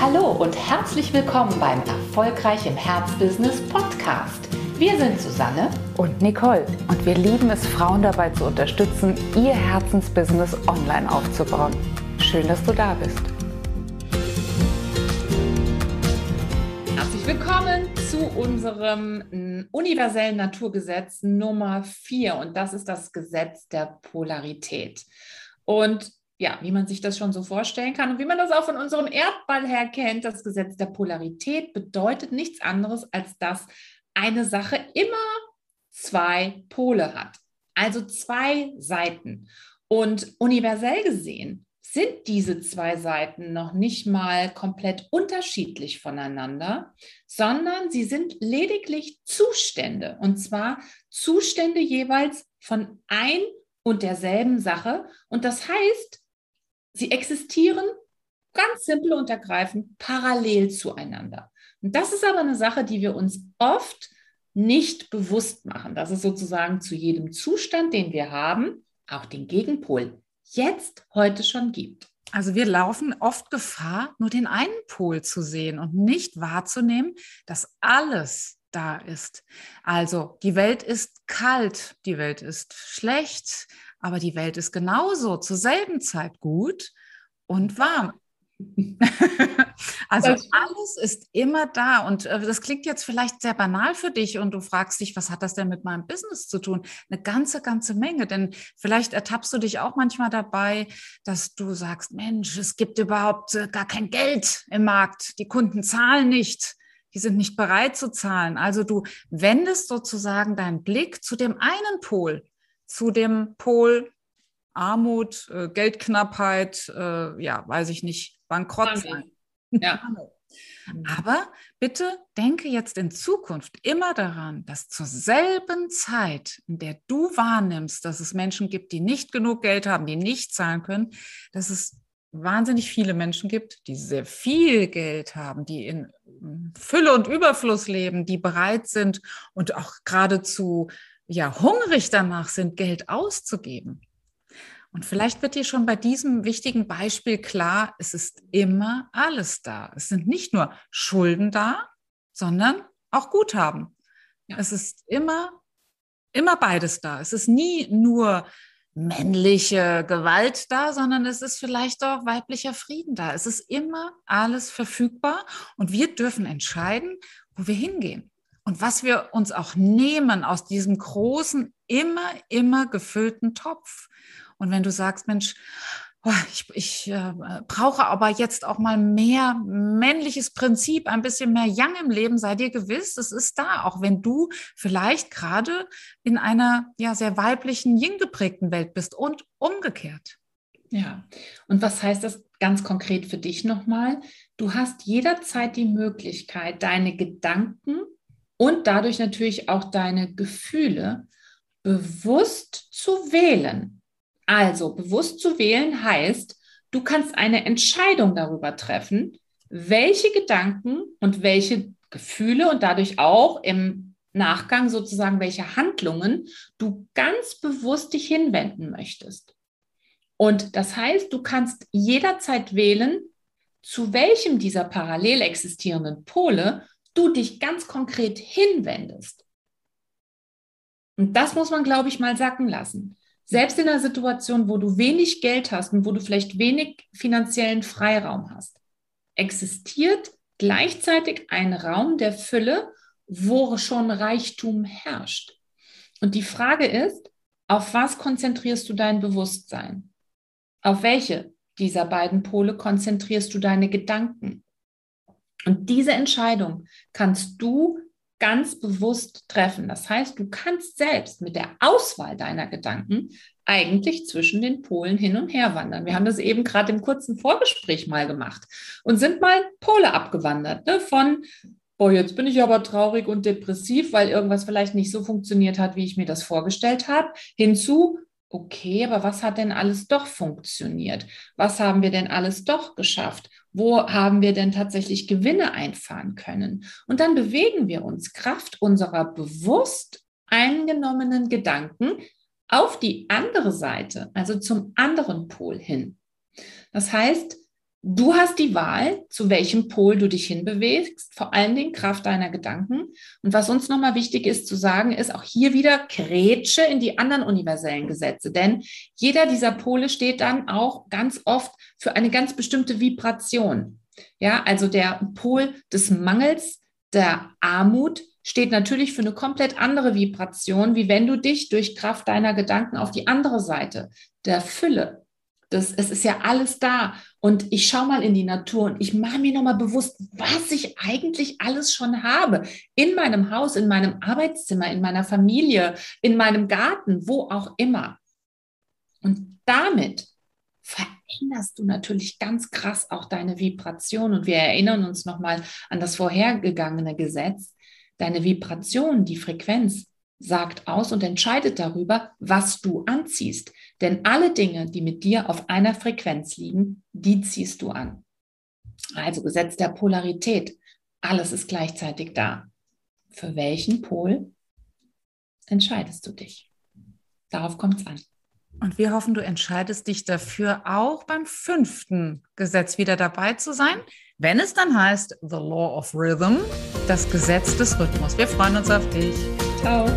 Hallo und herzlich willkommen beim Erfolgreich im Herzbusiness Podcast. Wir sind Susanne und Nicole und wir lieben es, Frauen dabei zu unterstützen, ihr Herzensbusiness online aufzubauen. Schön, dass du da bist. Herzlich willkommen zu unserem universellen Naturgesetz Nummer 4 und das ist das Gesetz der Polarität. Und ja, wie man sich das schon so vorstellen kann und wie man das auch von unserem Erdball her kennt, das Gesetz der Polarität bedeutet nichts anderes, als dass eine Sache immer zwei Pole hat, also zwei Seiten. Und universell gesehen sind diese zwei Seiten noch nicht mal komplett unterschiedlich voneinander, sondern sie sind lediglich Zustände, und zwar Zustände jeweils von ein und derselben Sache. Und das heißt, Sie existieren ganz simpel und ergreifend parallel zueinander. Und das ist aber eine Sache, die wir uns oft nicht bewusst machen, dass es sozusagen zu jedem Zustand, den wir haben, auch den Gegenpol jetzt heute schon gibt. Also wir laufen oft Gefahr, nur den einen Pol zu sehen und nicht wahrzunehmen, dass alles da ist. Also die Welt ist kalt, die Welt ist schlecht, aber die Welt ist genauso zur selben Zeit gut und warm. also alles ist immer da. Und äh, das klingt jetzt vielleicht sehr banal für dich und du fragst dich, was hat das denn mit meinem Business zu tun? Eine ganze, ganze Menge, denn vielleicht ertappst du dich auch manchmal dabei, dass du sagst, Mensch, es gibt überhaupt äh, gar kein Geld im Markt, die Kunden zahlen nicht, die sind nicht bereit zu zahlen. Also du wendest sozusagen deinen Blick zu dem einen Pol zu dem Pol Armut, äh, Geldknappheit, äh, ja, weiß ich nicht, Bankrott sein. Ja. Aber bitte denke jetzt in Zukunft immer daran, dass zur selben Zeit, in der du wahrnimmst, dass es Menschen gibt, die nicht genug Geld haben, die nicht zahlen können, dass es wahnsinnig viele Menschen gibt, die sehr viel Geld haben, die in Fülle und Überfluss leben, die bereit sind und auch geradezu ja hungrig danach sind, Geld auszugeben. Und vielleicht wird dir schon bei diesem wichtigen Beispiel klar, es ist immer alles da. Es sind nicht nur Schulden da, sondern auch Guthaben. Ja. Es ist immer, immer beides da. Es ist nie nur männliche Gewalt da, sondern es ist vielleicht auch weiblicher Frieden da. Es ist immer alles verfügbar und wir dürfen entscheiden, wo wir hingehen und was wir uns auch nehmen aus diesem großen, immer, immer gefüllten Topf. Und wenn du sagst, Mensch, oh, ich, ich äh, brauche aber jetzt auch mal mehr männliches Prinzip, ein bisschen mehr Yang im Leben, sei dir gewiss, es ist da, auch wenn du vielleicht gerade in einer ja sehr weiblichen, yin geprägten Welt bist und umgekehrt. Ja, und was heißt das ganz konkret für dich nochmal? Du hast jederzeit die Möglichkeit, deine Gedanken und dadurch natürlich auch deine Gefühle bewusst zu wählen. Also bewusst zu wählen heißt, du kannst eine Entscheidung darüber treffen, welche Gedanken und welche Gefühle und dadurch auch im Nachgang sozusagen welche Handlungen du ganz bewusst dich hinwenden möchtest. Und das heißt, du kannst jederzeit wählen, zu welchem dieser parallel existierenden Pole du dich ganz konkret hinwendest. Und das muss man, glaube ich, mal sacken lassen. Selbst in einer Situation, wo du wenig Geld hast und wo du vielleicht wenig finanziellen Freiraum hast, existiert gleichzeitig ein Raum der Fülle, wo schon Reichtum herrscht. Und die Frage ist, auf was konzentrierst du dein Bewusstsein? Auf welche dieser beiden Pole konzentrierst du deine Gedanken? Und diese Entscheidung kannst du ganz bewusst treffen. Das heißt, du kannst selbst mit der Auswahl deiner Gedanken eigentlich zwischen den Polen hin und her wandern. Wir haben das eben gerade im kurzen Vorgespräch mal gemacht und sind mal Pole abgewandert ne? von, boah, jetzt bin ich aber traurig und depressiv, weil irgendwas vielleicht nicht so funktioniert hat, wie ich mir das vorgestellt habe, hinzu, okay, aber was hat denn alles doch funktioniert? Was haben wir denn alles doch geschafft? Wo haben wir denn tatsächlich Gewinne einfahren können? Und dann bewegen wir uns Kraft unserer bewusst eingenommenen Gedanken auf die andere Seite, also zum anderen Pol hin. Das heißt, Du hast die Wahl, zu welchem Pol du dich hinbewegst, vor allen Dingen Kraft deiner Gedanken. Und was uns nochmal wichtig ist zu sagen, ist auch hier wieder Grätsche in die anderen universellen Gesetze. Denn jeder dieser Pole steht dann auch ganz oft für eine ganz bestimmte Vibration. Ja, also der Pol des Mangels, der Armut steht natürlich für eine komplett andere Vibration, wie wenn du dich durch Kraft deiner Gedanken auf die andere Seite der Fülle, das, es ist ja alles da. Und ich schaue mal in die Natur und ich mache mir nochmal bewusst, was ich eigentlich alles schon habe. In meinem Haus, in meinem Arbeitszimmer, in meiner Familie, in meinem Garten, wo auch immer. Und damit veränderst du natürlich ganz krass auch deine Vibration. Und wir erinnern uns nochmal an das vorhergegangene Gesetz. Deine Vibration, die Frequenz, sagt aus und entscheidet darüber, was du anziehst. Denn alle Dinge, die mit dir auf einer Frequenz liegen, die ziehst du an. Also Gesetz der Polarität. Alles ist gleichzeitig da. Für welchen Pol entscheidest du dich? Darauf kommt es an. Und wir hoffen, du entscheidest dich dafür, auch beim fünften Gesetz wieder dabei zu sein, wenn es dann heißt The Law of Rhythm, das Gesetz des Rhythmus. Wir freuen uns auf dich. Ciao.